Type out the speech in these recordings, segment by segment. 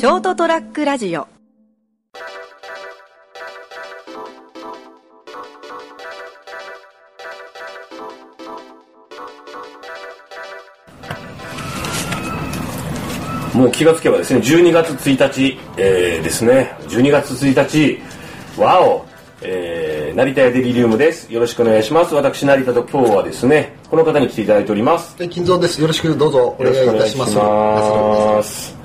ショートトラックラジオもう気がつけばですね、12月1日、えー、ですね、12月1日、わお、えー、成田屋デリリウムです。よろしくお願いします。私、成田と今日はですね、この方に来ていただいております。え金蔵です。よろしくどうぞお願いいたします。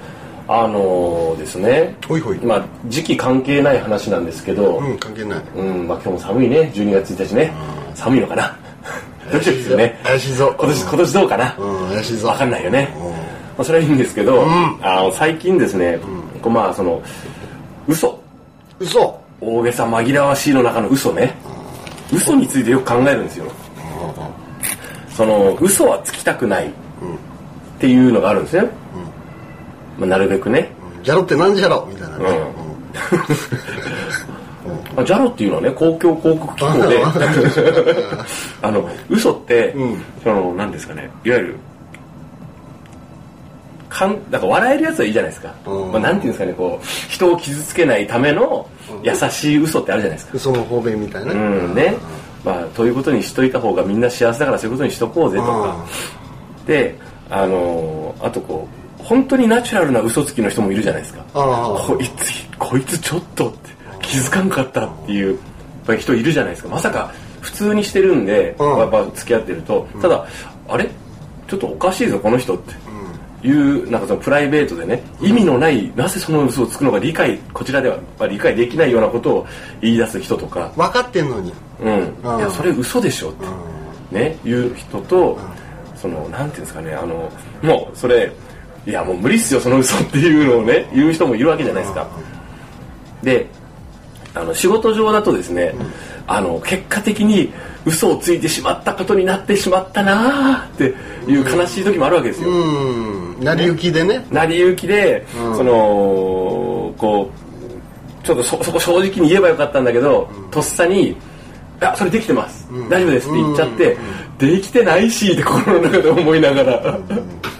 あのーですね、ほいほいまあ、時期関係ない話なんですけど、うん、関係ない。うん、まあ今日も寒いね、12月1日ね。寒いのかな？ドキドキするね。怪しいぞ今年、今年どうかな？うん、怪しいぞ。わかんないよね。まあ、それはいいんですけど、あの最近ですね、こうまあその、嘘。嘘。大げさ紛らわしいの中の嘘ね。嘘についてよく考えるんですよ。その、嘘はつきたくないっていうのがあるんですね。まあ、なるべくね。ギャロってなんじゃろみたいなね。まあ、ジャロっていうのはね、公共広告機構で、あの、嘘って、うんその、何ですかね、いわゆる、かん、なんか笑えるやつはいいじゃないですか。うんまあ、なんていうんですかね、こう、人を傷つけないための優しい嘘ってあるじゃないですか。嘘の方便みたいな。うん、ね。まあ、ということにしといた方がみんな幸せだからそういうことにしとこうぜとか。で、あのーあとこう、本当にナチュラルな嘘つきの人もいるじゃないですか。こいつ、こいつちょっとって気づかんかったっていう、やっぱり人いるじゃないですか。まさか普通にしてるんで、うんやっぱ付き合ってると、ただ、あれ？ちょっとおかしいぞ、この人って。いう、なんかそのプライベートでね、意味のない、なぜその嘘をつくのか理解、こちらでは理解できないようなことを言い出す人とか、分かってんのに。うん。うんいや、それ嘘でしょって。ね、いう人と、その、なんていうんですかね、あの、もう、それ、いや、もう無理っすよ、その嘘っていうのをね、言う人もいるわけじゃないですか。で、あの、仕事上だとですね、あの、結果的に嘘をついてしまったことになってしまったなーっていう悲しい時もあるわけですよ。うん。成り行きでね。成り行きで、うんそのこうちょっとそそこ正直に言えばよかったんだけど、とっさに「あそれできてます、大丈夫です」って言っちゃって「できてないし」って心の中で思いながら、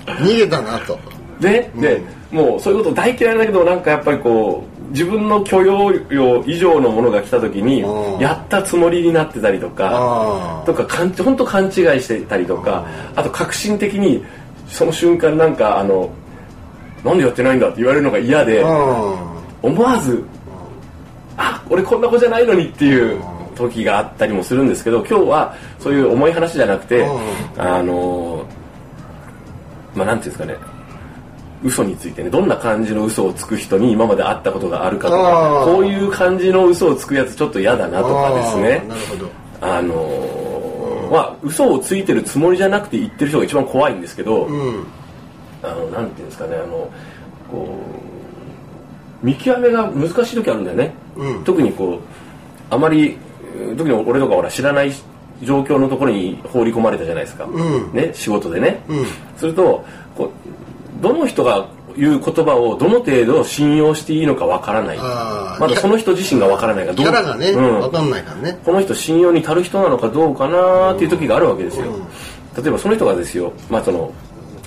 逃げたなと。ね、でもうそういうこと大嫌いだけどなんかやっぱりこう自分の許容量以上のものが来た時にうん。やったつもりになってたりとか。とかかん本当勘違いしてたりとかあと革新的にその瞬間なんかあのなんでやってないんだって言われるのが嫌でう思わずあ俺こんな子じゃないのにっていう時があったりもするんですけど今日はそういう重い話じゃなくてうあのまあなんていうんですかね嘘についてねどんな感じの嘘をつく人に今まで会ったことがあるかとかこういう感じの嘘をつくやつちょっと嫌だなとかですね。なるほど。あのーまあ嘘をついてるつもりじゃなくて言ってる人が一番怖いんですけど、うん。あのなんていうんですかねあのこう見極めが難しい時あるんだよね、うん。特にこうあまりえー特に俺とかほら知らない状況のところに放り込まれたじゃないですか、ん。ね、仕事でね、うん。するとどの人が言う言葉をどの程度信用していいのかわからない。まだその人自身がわからないからどうキャラがね、うん。分かんないからね。この人信用に足る人なのかどうかなっていう時があるわけですよ、例えばその人がですよ、まあ、その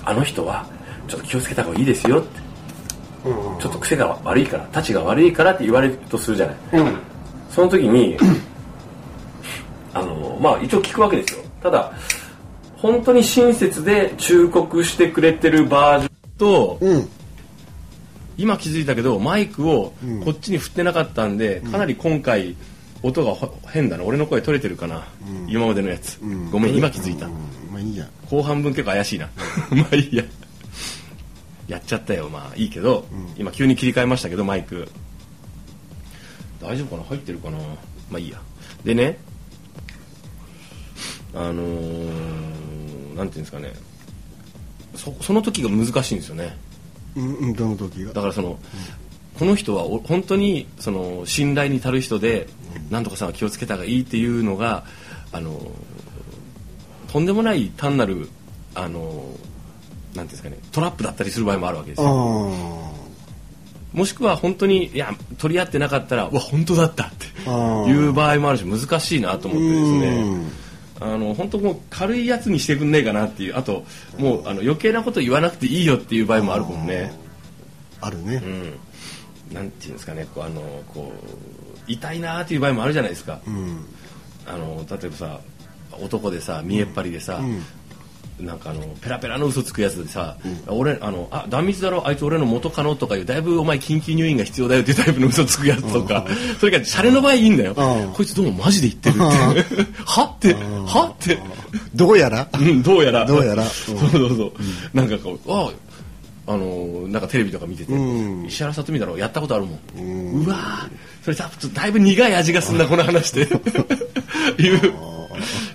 あの人はちょっと気をつけた方がいいですよって。うん。ちょっと癖が悪いからたちが悪いからって言われるとするじゃない。うん。その時に あのまあ一応聞くわけですよ。ただ本当に親切で忠告してくれてるバージョンとうん。今気づいたけどマイクをこっちに振ってなかったんで、かなり今回音がほ変だな。俺の声取れてるかな、今までのやつ、ごめん今気づいた、うん。まあいいや。後半分結構怪しいな。まあいいや。やっちゃったよ。まあいいけど、今急に切り替えましたけどマイク。大丈夫かな？入ってるかな？まあいいや。でねあのー、なんていうんですかねそその時が難しいんですよね。うん、うん、どの時が？だからその、この人はお本当にその信頼に足る人で、なんとかさんは気をつけた方がいいっていうのがあのとんでもない単なるあのなんていうんですかねトラップだったりする場合もあるわけですあよ。あ。もしくは本当にいや取り合ってなかったらうわ本当だったっていう場合もあるし難しいなと思ってですうねんあの本当もう軽いやつにしてくんねえかなっていう。あともうあの余計なこと言わなくていいよっていう場合もあるもんね。あるね。うん、なんていうんですかね。こうあのこう痛いなーっていう場合もあるじゃないですか、うん。あの例えばさ男でさ見えっ張りでさ、なんかあのペラペラの嘘つくやつでさ、俺あのあ断密だろ？あいつ俺の元カノとかいうだいぶお前緊急入院が必要だよっていうタイプの嘘つくやつとか、それからシャレの場合いいんだよ、うん。こいつどうもマジで言ってるって。はってはって。どうやら？うんどうやら。どうやら？そうそうそう、なんかこうああのなんかテレビとか見てて、うん。石原さとみだろ？やったことあるもん、うわー。それ多分だいぶ苦い味がすんなこの話で。いう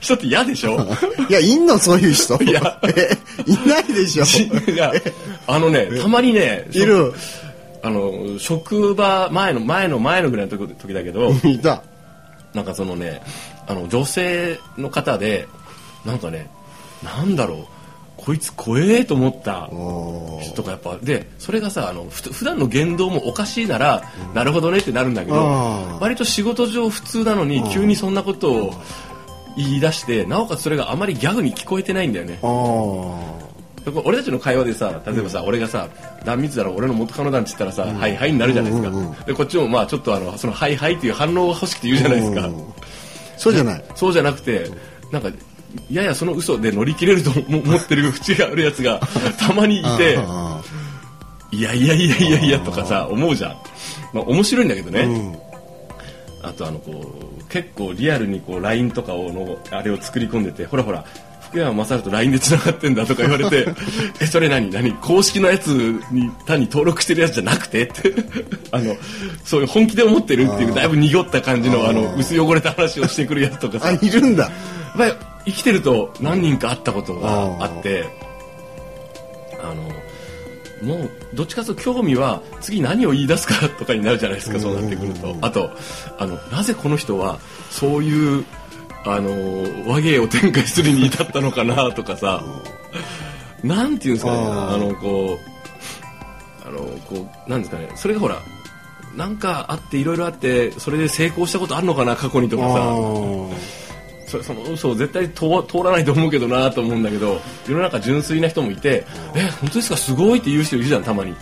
人って嫌でしょ？いやいんのそういう人。いや。えいないでしょ。いやあのねたまにねいる。あの職場前の前の前のぐらいの時時だけどいた。なんかそのねあの女性の方でなんかねなんだろうこいつ怖えと思った人がやっぱでそれがさあのふ普段の言動もおかしいなら、なるほどねってなるんだけど割と仕事上普通なのに急にそんなことを言い出してなおかつそれがあまりギャグに聞こえてないんだよね。あー。だから俺たちの会話でさ例えばさ、俺がさ「断密だろ俺の元カノだ」って言ったらさ「はいはい」になるじゃないですか、うんうんうん。でこっちもまあちょっとあのその「はいはい」っていう反応が欲しくて言うじゃないですか、うんそうじゃない。そうじゃなくてなんかややその嘘で乗り切れると思 思ってる節があるやつが たまにいてあいやいやいやいやいやとかさ思うじゃん、まあ、面白いんだけどね、ーうん。あとあのこう結構リアルにこう LINE とかをのあれを作り込んでてほらほら福山雅治と LINE で繋がってんだとか言われて えそれ何？何？公式のやつに単に登録してるやつじゃなくて？って。あのそういう本気で思ってるっていうだいぶ濁った感じのあの薄汚れた話をしてくるやつとかさ。あいるんだ。生きてると何人か会ったことがあってあのもうどっちかというと興味は次何を言い出すかとかになるじゃないですかそうなってくると。あとあのなぜこの人はそういうあの和芸を展開するに至ったのかなとかさ。なんていうんですかねあのこうあのこうなんですかねそれがほらなんかあっていろいろあってそれで成功したことあるのかな過去にとかさそその嘘を絶対通通らないと思うけどなと思うんだけど世の中純粋な人もいて「え本当ですか？すごい」って言う人いるじゃんたまに。い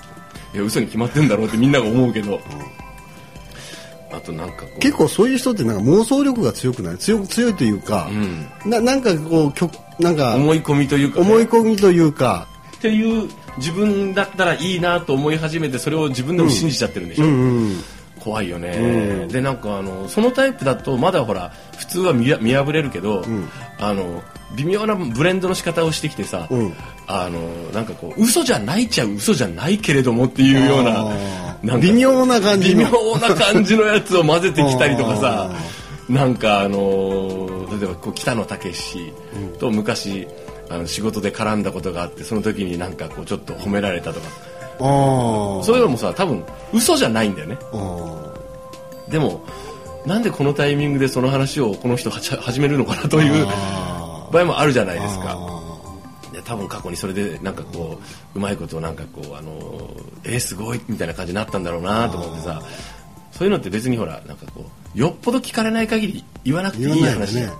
や嘘に決まってんだろうってみんなが思うけど。あとなんか結構そういう人ってなんか妄想力が強くない？強く強いというか、ななんかこう曲なんか思い込みというかね、思い込みというか。っていう自分だったらいいなと思い始めてそれを自分でも信じちゃってるんでしょ、うんうん怖いよね、うん。でなんかあのそのタイプだとまだほら普通は見破れるけど、ん。あの微妙なブレンドの仕方をしてきてさ、うん。あのなんかこう嘘じゃないっちゃ嘘じゃないけれどもっていうようなな微妙な感じ微の妙な感じのやつを混ぜてきたりとかさなんかあの例えばこう北野武と昔、あの仕事で絡んだことがあってその時になんかこうちょっと褒められたとかそういうのもさ多分嘘じゃないんだよね。でもなんでこのタイミングでその話をこの人始めるのかなというあ場合もあるじゃないですか。多分過去にそれでなんかこううまいことなんかこうあのえー、すごいみたいな感じになったんだろうなと思ってさそういうのって別にほらなんかこうよっぽど聞かれない限り言わなくていい話ね。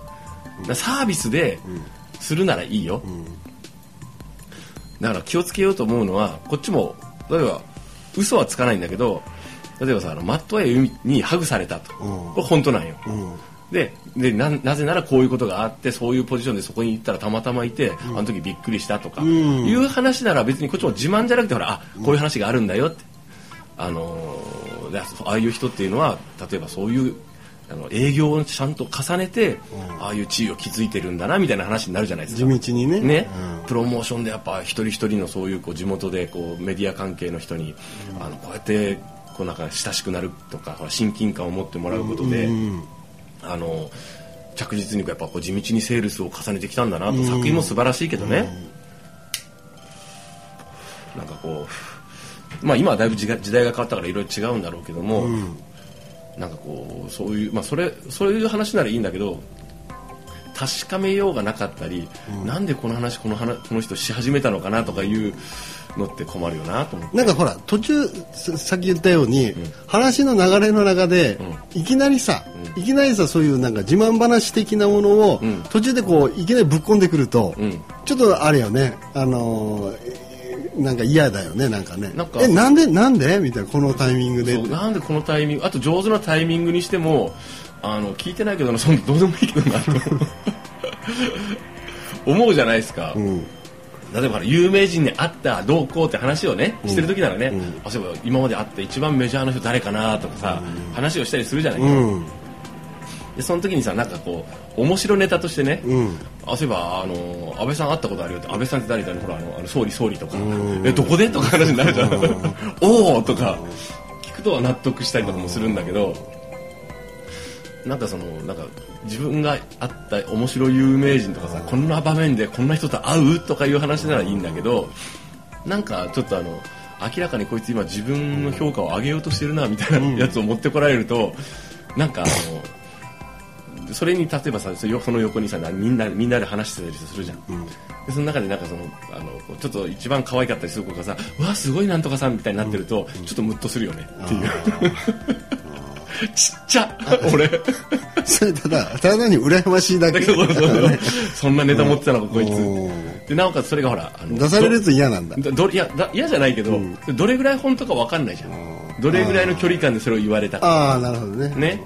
サービスでするならいいよ、だから気をつけようと思うのはこっちも例えば嘘はつかないんだけど例えばさあのマットアイにハグされたと、うん。これ本当なんよ、うん。ででななぜならこういうことがあってそういうポジションでそこに行ったらたまたまいて、あの時びっくりしたとか、ん。いう話なら別にこっちも自慢じゃなくてほらあこういう話があるんだよって、あのーでああいう人っていうのは例えばそういうあの営業をちゃんと重ねて、ああいう地位を築いてるんだなみたいな話になるじゃないですか。地道にね。ね。うん。プロモーションでやっぱ一人一人のそういうこう地元でこうメディア関係の人に、あのこうやってこうなんか親しくなるとか親近感を持ってもらうことで、うん。あの着実にやっぱこう地道にセールスを重ねてきたんだなと、作品も素晴らしいけどね、なんかこうまあ今はだいぶ時代時代が変わったからいろいろ違うんだろうけども、なんかこうそういうまあそれそういう話ならいいんだけど確かめようがなかったり、なんでこの話この話この人し始めたのかなとかいうのって困るよなと思って。なんかほら途中ささっき言ったように、話の流れの中で、いきなりさ、いきなりさそういうなんか自慢話的なものを、ん。途中でこういきなりぶっ込んでくると、うん。ちょっとあれよね。あのーなんか嫌だよねなんかね。なんか。えなんでなんで？みたいなこのタイミングで。なんでこのタイミングあと上手なタイミングにしてもあの聞いてないけどなそんなどうでもいいけどなと。思うじゃないですか、うん。例えば有名人に会ったどうこうって話をねしてる時ならね、あそういえば今まで会った一番メジャーな人誰かなとかさ、話をしたりするじゃないか、うん。でその時にさなんかこう面白ネタとしてね、うんあそういえばあの安倍さん会ったことあるよって安倍さんって誰だねほらあのあの総理総理とか。えどこでとか話になるじゃん。おおとか聞くとは納得したりとかもするんだけどなんかそのなんか自分が会った面白い有名人とかさこんな場面でこんな人と会うとかいう話ならいいんだけどなんかちょっとあの明らかにこいつ今自分の評価を上げようとしてるなみたいなやつを持ってこられるとなんかあのそれに例えばさそその横にさなみんなみんなで話してたりするじゃん、でその中でなんかそのあのちょっと一番可愛かったりする子がさ「うわすごいなんとかさん」みたいになってると、ちょっとムッとするよねっていう。ちっちゃ俺。それただただに羨ましいだけ。そうそんなネタ持ってたのかこいおつでなおかつそれがほら出されると嫌なんだ。いやだ嫌じゃないけど、どれぐらい本当か分かんないじゃん。どれぐらいの距離感でそれを言われたか。ああなるほどね。ね、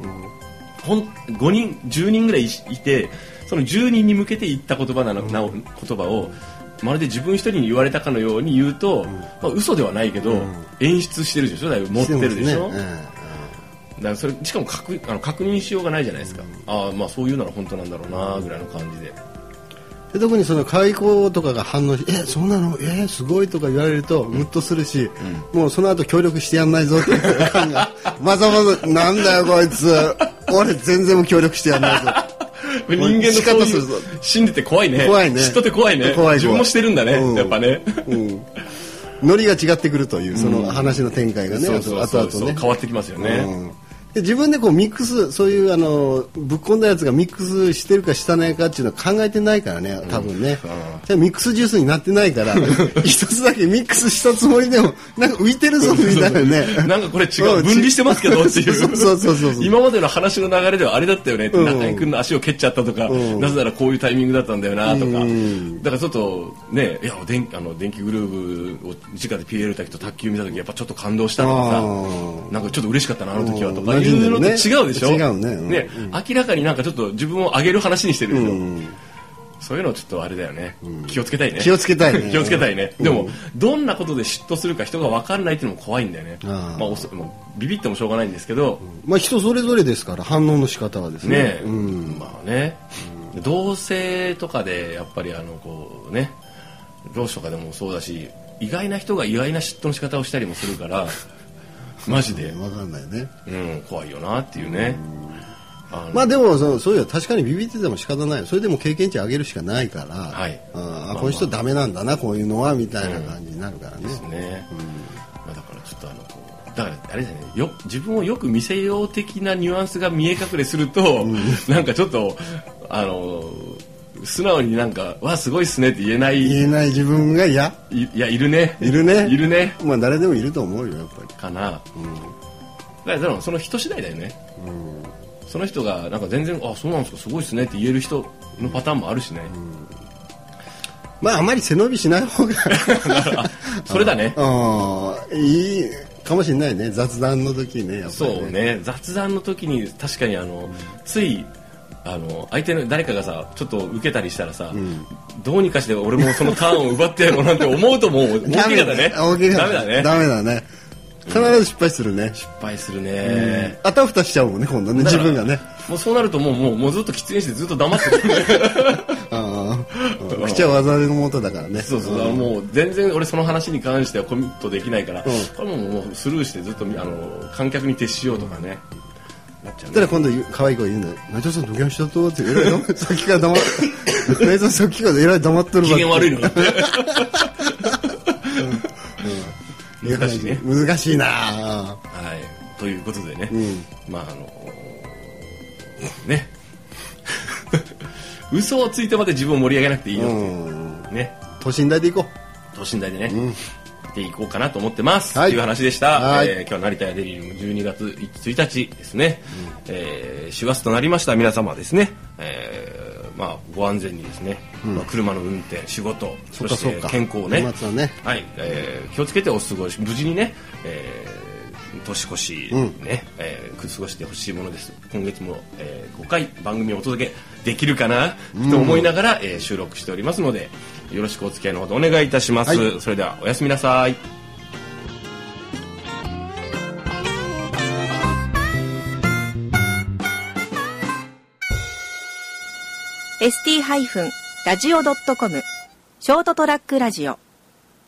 ほん5人10人ぐらいいいてその10人に向けて言った言葉なの、なお言葉をまるで自分一人に言われたかのように言うと、まあ嘘ではないけど、演出してるでしょ？だいぶ持ってるでしょ、だからそれしかも確あの確認しようがないじゃないですか、ああまあそういうなら本当なんだろうなぐらいの感じで。で特にその可愛い子とかが反応し「えそうなの？えすごい」とか言われるとムッとするし、もうその後協力してやんないぞっていう感がわざわざ「なんだよこいつ俺全然もう協力してやんないぞ」人間の仕そういう心理って怖いね。怖いね。嫉妬って怖いね。怖い怖い。自分もしてるんだね、うん。やっぱね。うん。ノリが違ってくるというその話の展開がね、そうそうそう後々ね。変わってきますよね、うん。で自分でこうミックスそういうあのぶっ込んだやつがミックスしてるかしてないかっていうのは考えてないからね多分ね、でミックスジュースになってないから 一つだけミックスしたつもりでもなんか浮いてるぞみたいなね。なんかこれ違ううん。分離してますけど っていう。そうそうそうそう今までの話の流れではあれだったよね。うん。中居君の足を蹴っちゃったとか、うん。なぜならこういうタイミングだったんだよなとか、うん。だからちょっとねいや電あの電気グルーヴを直で PL 滝と卓球見た時やっぱちょっと感動したとかさ。なんかちょっと嬉しかったなあの時はとかうんいうのと違うでしょ？違うね。うん。ね明らかになんかちょっと自分を上げる話にしてるでしょ、うん。そういうのちょっとあれだよね、気をつけたいね。気をつけたいね。気をつけたいね、でもどんなことで嫉妬するか人が分かんないっていうのも怖いんだよね。まあおそビビってもしょうがないんですけど、まあ人それぞれですから反応の仕方はですね。ね、うん。まあね、同性とかでやっぱりあのこうね上司とかでもそうだし意外な人が意外な嫉妬の仕方をしたりもするから マジで、わかんないね。うん、怖いよなっていうね、あのまあでもそうそういう確かにビビってても仕方ない。それでも経験値上げるしかないから、はい。ああこの人ダメなんだなこういうのはみたいな感じになるからね、ですね、まあ、だからちょっとあのこうだからあれだよねよ自分をよく見せよう的なニュアンスが見え隠れすると、なんかちょっとあの素直になんか「わすごいっすね」って言えない。言えない自分が嫌。いいやいるね。いるね。いるね。まあ誰でもいると思うよやっぱり。かな、だからでもその人次第だよね、その人がなんか全然「あそうなんですかすごいっすね」って言える人のパターンもあるしね、まああまり背伸びしない方が。それだね。あ あいいかもしれないね。雑談の時ねやっぱりそうね。雑談の時に確かにあの、ついあの相手の誰かがさちょっと受けたりしたらさ、どうにかして俺もそのターンを奪ってやろうなんて思うともう大怪我 だね。大怪我ダメだね。ダメだね。必ず失敗するね、失敗するね、あたふたしちゃうもんね今度ね。自分がね。もうそうなるともうもうもうずっと喫煙してずっと黙ってる ああ。口は技のもとだからね。そうそう、あのもう全然俺その話に関してはコミットできないから、これももうスルーしてずっとあの観客に徹しようとかね、なっちゃうね。たら今度可愛い子が言うんだよ「内藤さんどげんしたと?」ってえらい黙さっきから黙って内藤さんさっきからえらい黙ってる機嫌悪いのだってい難しいね。難しいな。はい、ということでね、ん。まああのね。嘘をついてまで自分を盛り上げなくていいよ、う。ん。ね。等身大でいこ等身大でね、でいこうかなと思ってます、はい。という話でした、はい。えー今日は成田屋デリリウム12月1日ですね、えー師走となりました。皆様ですね、えーまあ、ご安全にですね、まあ、車の運転仕事そして健康ね。ね。はい、えー気をつけてお過ごし無事にね、えー年越しうん。ね、えー過ごしてほしいものです。今月も、えー5回番組をお届けできるかな、と思いながら、えー収録しておりますのでよろしくお付き合いのほどお願いいたします、はい。それではおやすみなさい。ST-radio.com ショートトラックラジオ